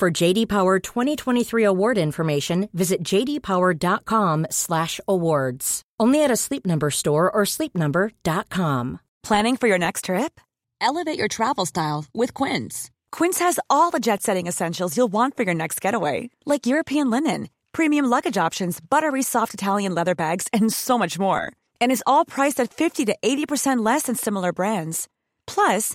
For JD Power 2023 award information, visit jdpower.com/awards. Only at a Sleep Number store or sleepnumber.com. Planning for your next trip? Elevate your travel style with Quince. Quince has all the jet-setting essentials you'll want for your next getaway, like European linen, premium luggage options, buttery soft Italian leather bags, and so much more. And is all priced at 50 to 80% less than similar brands. Plus,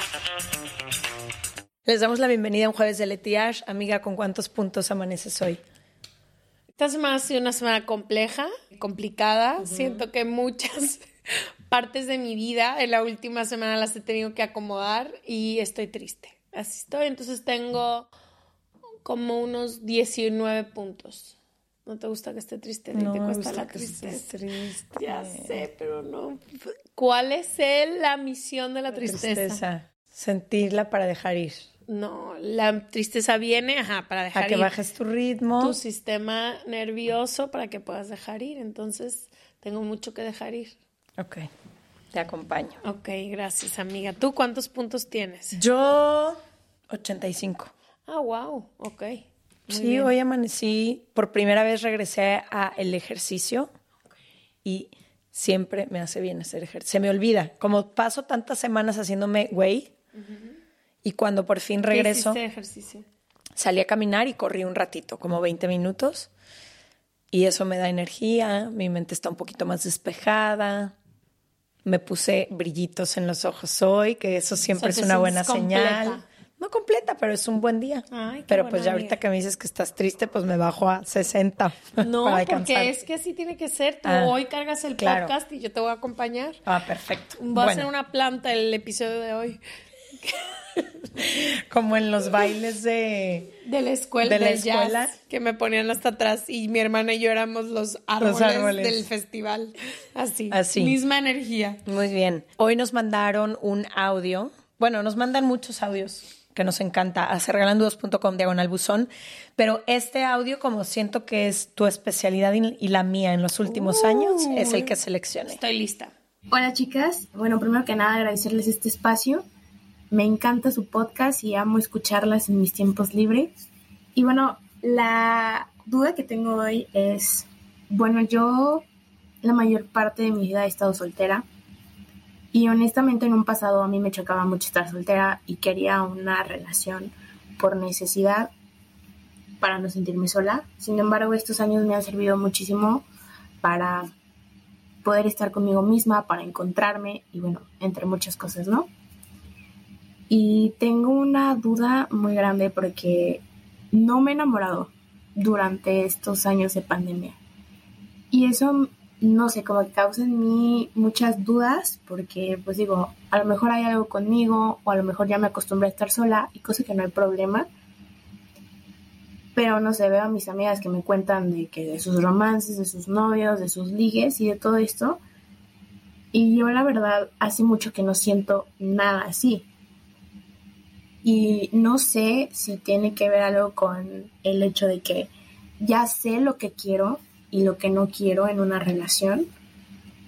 Les damos la bienvenida a un jueves de Letiash. Amiga, ¿con cuántos puntos amaneces hoy? Esta semana ha sido una semana compleja, complicada. Siento que muchas partes de mi vida en la última semana las he tenido que acomodar y estoy triste. Así estoy. Entonces tengo como unos 19 puntos. ¿No te gusta que esté triste? No te me cuesta gusta la que tristeza. triste. Ya sé, pero no. ¿Cuál es el- la misión de la tristeza? Tristeza. Sentirla para dejar ir. No, la tristeza viene, ajá, para dejar A que ir bajes tu ritmo. tu sistema nervioso para que puedas dejar ir. Entonces, tengo mucho que dejar ir. Ok, te acompaño. Ok, gracias, amiga. ¿Tú cuántos puntos tienes? Yo, 85. Ah, wow, ok. Muy sí, bien. hoy amanecí, por primera vez regresé a el ejercicio y siempre me hace bien hacer ejercicio. Se me olvida, como paso tantas semanas haciéndome güey y cuando por fin ¿Qué regreso ejercicio? salí a caminar y corrí un ratito, como 20 minutos y eso me da energía, mi mente está un poquito más despejada. Me puse brillitos en los ojos hoy, que eso siempre O sea, es una buena señal. No completa, pero es un buen día. Ay, pero pues ya ahorita que me dices que estás triste, pues me bajo a 60. No, para porque es que así tiene que ser. Tú Ah, hoy cargas el claro. podcast y yo te voy a acompañar. Ah, perfecto. Voy a hacer una planta el episodio de hoy. Como en los bailes de... De la escuela. ¿De la jazz, escuela? que me ponían hasta atrás y mi hermana y yo éramos los árboles, árboles. del festival. Así. Así. Misma energía. Muy bien. Hoy nos mandaron un audio. Bueno, nos mandan muchos audios que nos encanta a serregalandudos.com diagonal buzón, pero este audio, como siento que es tu especialidad y y la mía en los últimos años, es el que seleccioné. Estoy lista. Hola chicas, bueno, primero que nada agradecerles este espacio. Me encanta su podcast y amo escucharlas en mis tiempos libres. Y bueno, la duda que tengo hoy es, bueno, yo la mayor parte de mi vida he estado soltera y honestamente en un pasado a mí me chocaba mucho estar soltera y quería una relación por necesidad para no sentirme sola. Sin embargo, estos años me han servido muchísimo para poder estar conmigo misma, para encontrarme y bueno, entre muchas cosas, ¿no? Y tengo una duda muy grande porque no me he enamorado durante estos años de pandemia. Y eso, no sé, como que causa en mí muchas dudas porque pues digo, a lo mejor hay algo conmigo o a lo mejor ya me acostumbré a estar sola y cosa que no hay problema. Pero no sé, veo a mis amigas que me cuentan de que de sus romances, de sus novios, de sus ligues y de todo esto. Y yo la verdad hace mucho que no siento nada así. Y no sé si tiene que ver algo con el hecho de que ya sé lo que quiero y lo que no quiero en una relación.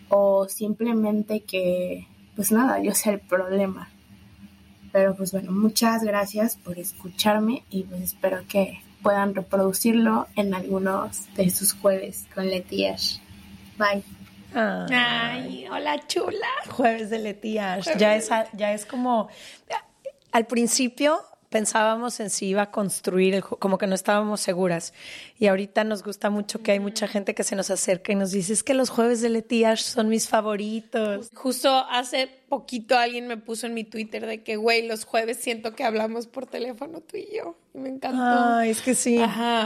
O simplemente que, pues nada, yo sé el problema. Pero pues bueno, muchas gracias por escucharme y pues espero que puedan reproducirlo en algunos de sus jueves con Leti Ash. Bye. Ay, hola chula. Jueves de Leti Ash. Ya es, ya es como, al principio pensábamos en si iba a construir, como que no estábamos seguras. Y ahorita nos gusta mucho que hay mucha gente que se nos acerca y nos dice, es que los jueves de Leti Ash son mis favoritos. Justo hace poquito alguien me puso en mi Twitter de que, güey, los jueves siento que hablamos por teléfono tú y yo. Y me encantó. Ay, es que sí,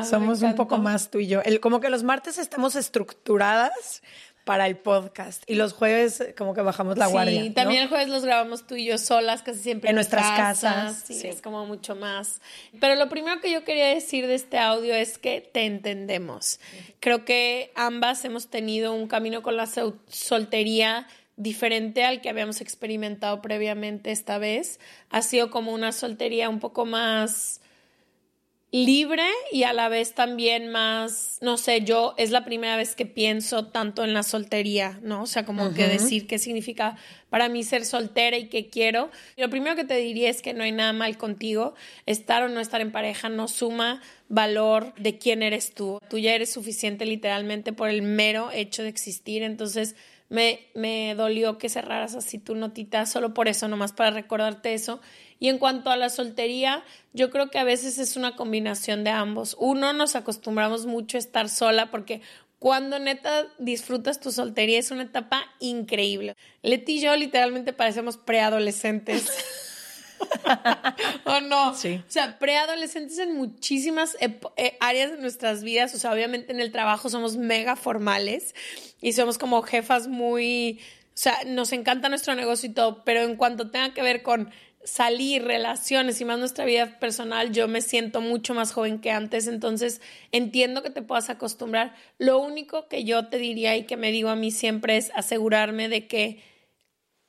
somos un poco más tú y yo. El, como que los martes estamos estructuradas para el podcast. Y los jueves como que bajamos la guardia. Sí, también el jueves los grabamos tú y yo solas, casi siempre en, nuestras casas. Sí, es como mucho más. Pero lo primero que yo quería decir de este audio es que te entendemos. Creo que ambas hemos tenido un camino con la soltería diferente al que habíamos experimentado previamente esta vez. Ha sido como una soltería un poco más libre y a la vez también más, no sé, yo es la primera vez que pienso tanto en la soltería, ¿no? O sea, como que decir qué significa para mí ser soltera y qué quiero. Lo primero que te diría es que no hay nada mal contigo. Estar o no estar en pareja no suma valor de quién eres tú. Tú ya eres suficiente literalmente por el mero hecho de existir. Entonces, me, dolió que cerraras así tu notita, solo por eso, nomás para recordarte eso. Y en cuanto a la soltería, yo creo que a veces es una combinación de ambos. Uno, nos acostumbramos mucho a estar sola porque cuando neta disfrutas tu soltería es una etapa increíble. Leti y yo literalmente parecemos preadolescentes. ¿O no? Sí. O sea, preadolescentes en muchísimas eh, áreas de nuestras vidas. O sea, obviamente en el trabajo somos mega formales y somos como jefas muy. O sea, nos encanta nuestro negocio y todo, pero en cuanto tenga que ver con salir, relaciones y más nuestra vida personal, yo me siento mucho más joven que antes, entonces entiendo que te puedas acostumbrar. Lo único que yo te diría y que me digo a mí siempre es asegurarme de que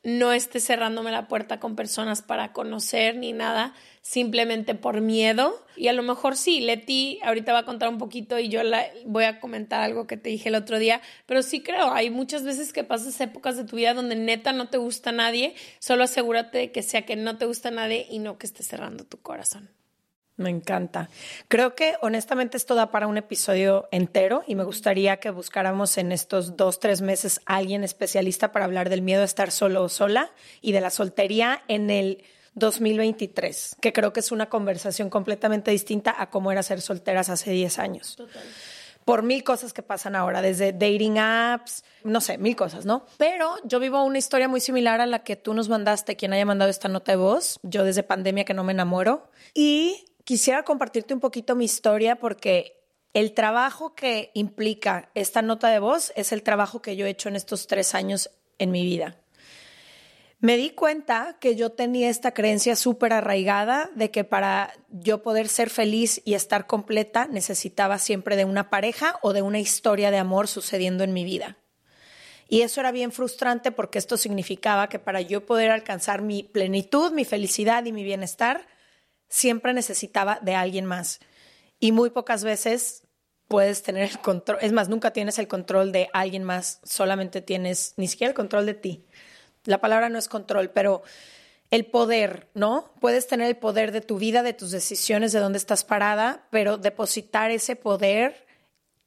no esté cerrándome la puerta con personas para conocer ni nada, simplemente por miedo. Y a lo mejor sí, Leti ahorita va a contar un poquito y yo la, voy a comentar algo que te dije el otro día, pero sí creo, hay muchas veces que pasas épocas de tu vida donde neta no te gusta nadie, solo asegúrate de que sea que no te gusta nadie y no que esté cerrando tu corazón. Me encanta. Creo que honestamente esto da para un episodio entero y me gustaría que buscáramos en estos dos, tres meses a alguien especialista para hablar del miedo a estar solo o sola y de la soltería en el 2023, que creo que es una conversación completamente distinta a cómo era ser solteras hace 10 años. Total. Por mil cosas que pasan ahora, desde dating apps, no sé, mil cosas, ¿no? Pero yo vivo una historia muy similar a la que tú nos mandaste, quien haya mandado esta nota de voz, yo desde pandemia que no me enamoro. Y quisiera compartirte un poquito mi historia porque el trabajo que implica esta nota de voz es el trabajo que yo he hecho en estos tres años en mi vida. Me di cuenta que yo tenía esta creencia súper arraigada de que para yo poder ser feliz y estar completa necesitaba siempre de una pareja o de una historia de amor sucediendo en mi vida. Y eso era bien frustrante porque esto significaba que para yo poder alcanzar mi plenitud, mi felicidad y mi bienestar, siempre necesitaba de alguien más. Y muy pocas veces puedes tener el control, es más, nunca tienes el control de alguien más, solamente tienes ni siquiera el control de ti. La palabra no es control, pero el poder, ¿no? Puedes tener el poder de tu vida, de tus decisiones, de dónde estás parada, pero depositar ese poder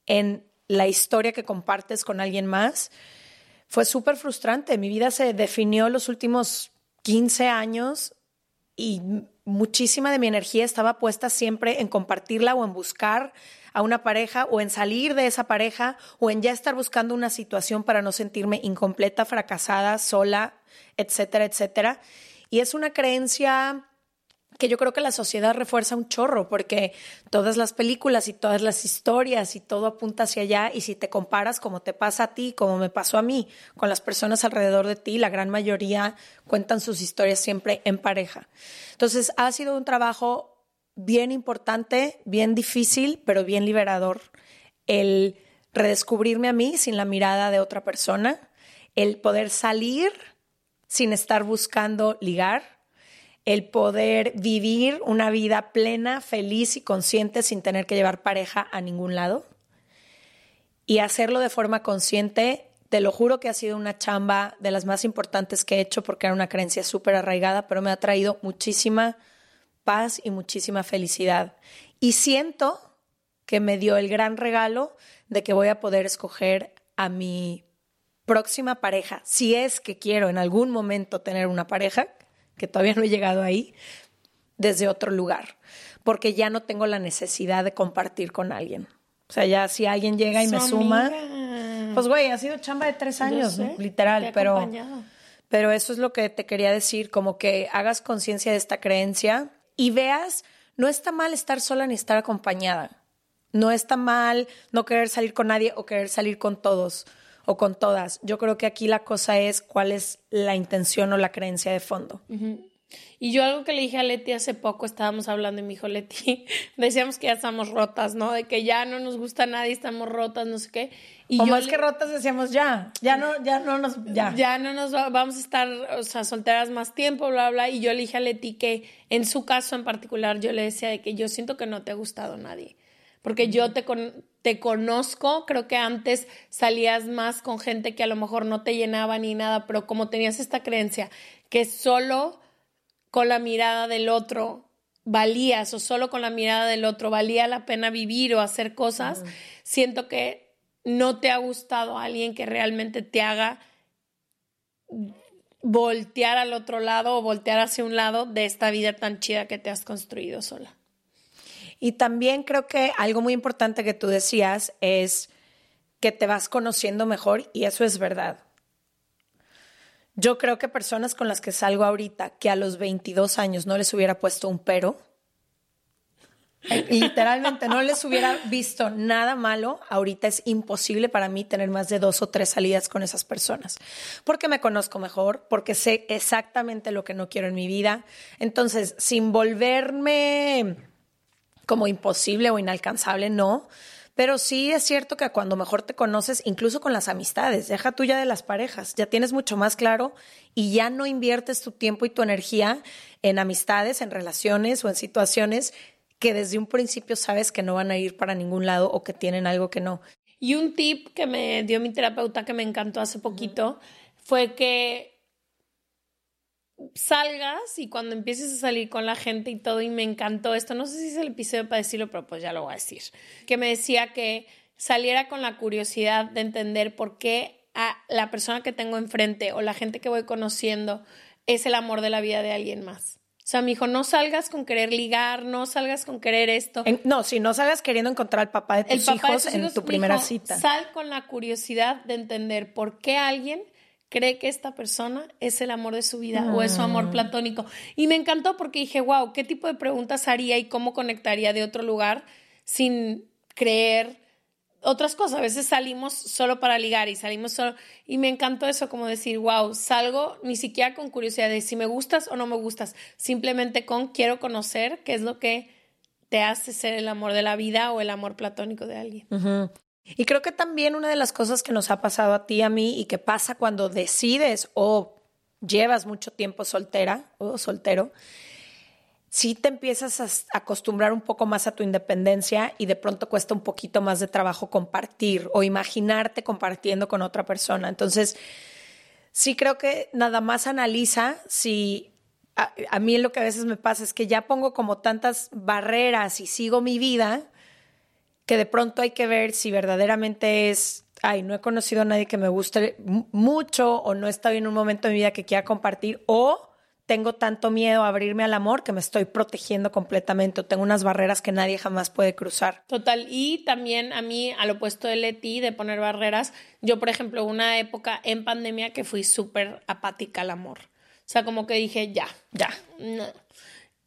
en la historia que compartes con alguien más fue súper frustrante. Mi vida se definió los últimos 15 años y muchísima de mi energía estaba puesta siempre en compartirla o en buscar a una pareja o en salir de esa pareja o en ya estar buscando una situación para no sentirme incompleta, fracasada, sola, etcétera, etcétera. Y es una creencia que yo creo que la sociedad refuerza un chorro, porque todas las películas y todas las historias y todo apunta hacia allá, y si te comparas como te pasa a ti, como me pasó a mí, con las personas alrededor de ti, la gran mayoría cuentan sus historias siempre en pareja. Entonces, ha sido un trabajo bien importante, bien difícil, pero bien liberador, el redescubrirme a mí sin la mirada de otra persona, el poder salir sin estar buscando ligar, el poder vivir una vida plena, feliz y consciente sin tener que llevar pareja a ningún lado. Y hacerlo de forma consciente, te lo juro que ha sido una chamba de las más importantes que he hecho porque era una creencia súper arraigada, pero me ha traído muchísima paz y muchísima felicidad. Y siento que me dio el gran regalo de que voy a poder escoger a mi próxima pareja, si es que quiero en algún momento tener una pareja, que todavía no he llegado ahí, desde otro lugar, porque ya no tengo la necesidad de compartir con alguien. O sea, ya si alguien llega y me suma, pues güey, ha sido chamba de tres años, literal, pero, pero eso es lo que te quería decir, como que hagas conciencia de esta creencia y veas, no está mal estar sola ni estar acompañada. No está mal no querer salir con nadie o querer salir con todos o con todas. Yo creo que aquí la cosa es cuál es la intención o la creencia de fondo. Y yo algo que le dije a Leti hace poco, estábamos hablando y me dijo Leti, decíamos que ya estamos rotas, ¿no? De que ya no nos gusta nadie, estamos rotas, no sé qué. Y o más que rotas decíamos ya, ya no, ya no nos, ya. Ya no nos vamos a estar, o sea, solteras más tiempo, bla, bla. Y yo le dije a Leti que en su caso en particular yo le decía de que yo siento que no te ha gustado nadie porque yo te, te conozco, creo que antes salías más con gente que a lo mejor no te llenaba ni nada, pero como tenías esta creencia que solo con la mirada del otro valías o solo con la mirada del otro valía la pena vivir o hacer cosas, siento que no te ha gustado alguien que realmente te haga voltear al otro lado o voltear hacia un lado de esta vida tan chida que te has construido sola. Y también creo que algo muy importante que tú decías es que te vas conociendo mejor y eso es verdad. Yo creo que personas con las que salgo ahorita, que a los 22 años no les hubiera puesto un pero, literalmente no les hubiera visto nada malo, ahorita es imposible para mí tener más de dos o tres salidas con esas personas, porque me conozco mejor, porque sé exactamente lo que no quiero en mi vida. Entonces, sin volverme como imposible o inalcanzable, no. Pero sí es cierto que cuando mejor te conoces, incluso con las amistades, deja tuya de las parejas, ya tienes mucho más claro y ya no inviertes tu tiempo y tu energía en amistades, en relaciones o en situaciones que desde un principio sabes que no van a ir para ningún lado o que tienen algo que no. Y un tip que me dio mi terapeuta que me encantó hace poquito fue que salgas y cuando empieces a salir con la gente y todo, y me encantó esto, no sé si es el episodio para decirlo, pero pues ya lo voy a decir, que me decía que saliera con la curiosidad de entender por qué a la persona que tengo enfrente o la gente que voy conociendo es el amor de la vida de alguien más. O sea, me dijo, no salgas con querer ligar, no salgas con querer esto. no, si no salgas queriendo encontrar al papá de tus hijos en tu primera cita. Sal con la curiosidad de entender por qué alguien cree que esta persona es el amor de su vida o es su amor mm. platónico. Y me encantó porque dije, wow, ¿qué tipo de preguntas haría y cómo conectaría de otro lugar sin creer otras cosas? A veces salimos solo para ligar y salimos solo. Y me encantó eso, como decir, wow, salgo ni siquiera con curiosidad de si me gustas o no me gustas, simplemente con quiero conocer qué es lo que te hace ser el amor de la vida o el amor platónico de alguien. Y creo que también una de las cosas que nos ha pasado a ti, a mí, y que pasa cuando decides o llevas mucho tiempo soltera o soltero, sí te empiezas a acostumbrar un poco más a tu independencia y de pronto cuesta un poquito más de trabajo compartir o imaginarte compartiendo con otra persona. Entonces, sí creo que nada más analiza si a, a mí lo que a veces me pasa es que ya pongo como tantas barreras y sigo mi vida que de pronto hay que ver si verdaderamente es, ay, no he conocido a nadie que me guste mucho o no está en un momento de mi vida que quiera compartir o tengo tanto miedo a abrirme al amor que me estoy protegiendo completamente o tengo unas barreras que nadie jamás puede cruzar. Total, y también a mí, al opuesto de Leti, de poner barreras, yo, por ejemplo, una época en pandemia que fui súper apática al amor. O sea, como que dije, ya, ya.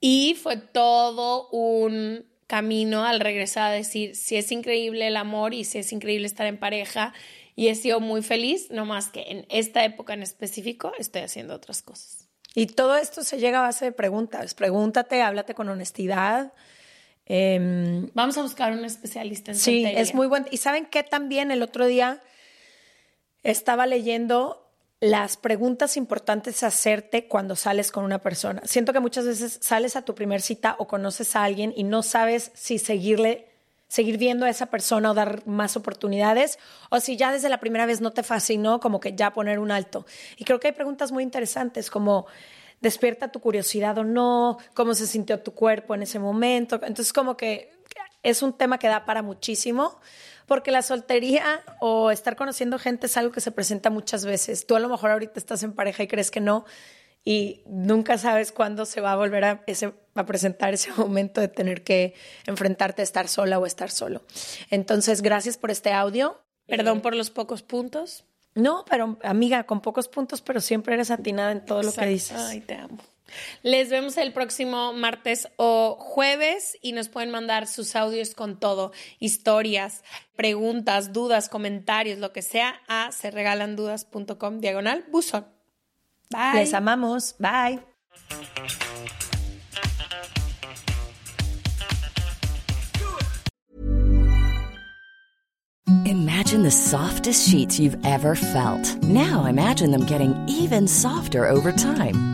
Y fue todo un camino al regresar a decir si es increíble el amor y si es increíble estar en pareja y he sido muy feliz, no más que en esta época en específico estoy haciendo otras cosas. Y todo esto se llega a base de preguntas. Pregúntate, háblate con honestidad. Em, Vamos a buscar un especialista en Sí, es muy bueno. Y saben qué también el otro día estaba leyendo las preguntas importantes hacerte cuando sales con una persona. Siento que muchas veces sales a tu primer cita o conoces a alguien y no sabes si seguirle, seguir viendo a esa persona o dar más oportunidades, o si ya desde la primera vez no te fascinó, como que ya poner un alto. Y creo que hay preguntas muy interesantes como despierta tu curiosidad o no, cómo se sintió tu cuerpo en ese momento. Entonces, como que es un tema que da para muchísimo, porque la soltería o estar conociendo gente es algo que se presenta muchas veces. Tú a lo mejor ahorita estás en pareja y crees que no, y nunca sabes cuándo se va a volver a, ese, a presentar ese momento de tener que enfrentarte a estar sola o estar solo. Entonces, gracias por este audio. Perdón por los pocos puntos. No, pero amiga, con pocos puntos, pero siempre eres atinada en todo lo que dices. Ay, te amo. Les vemos el próximo martes o jueves y nos pueden mandar sus audios con todo, historias, preguntas, dudas, comentarios, lo que sea a serregalandudas.com diagonal buzón. Bye. Les amamos. Bye. Imagine the softest sheets you've ever felt. Now imagine them getting even softer over time.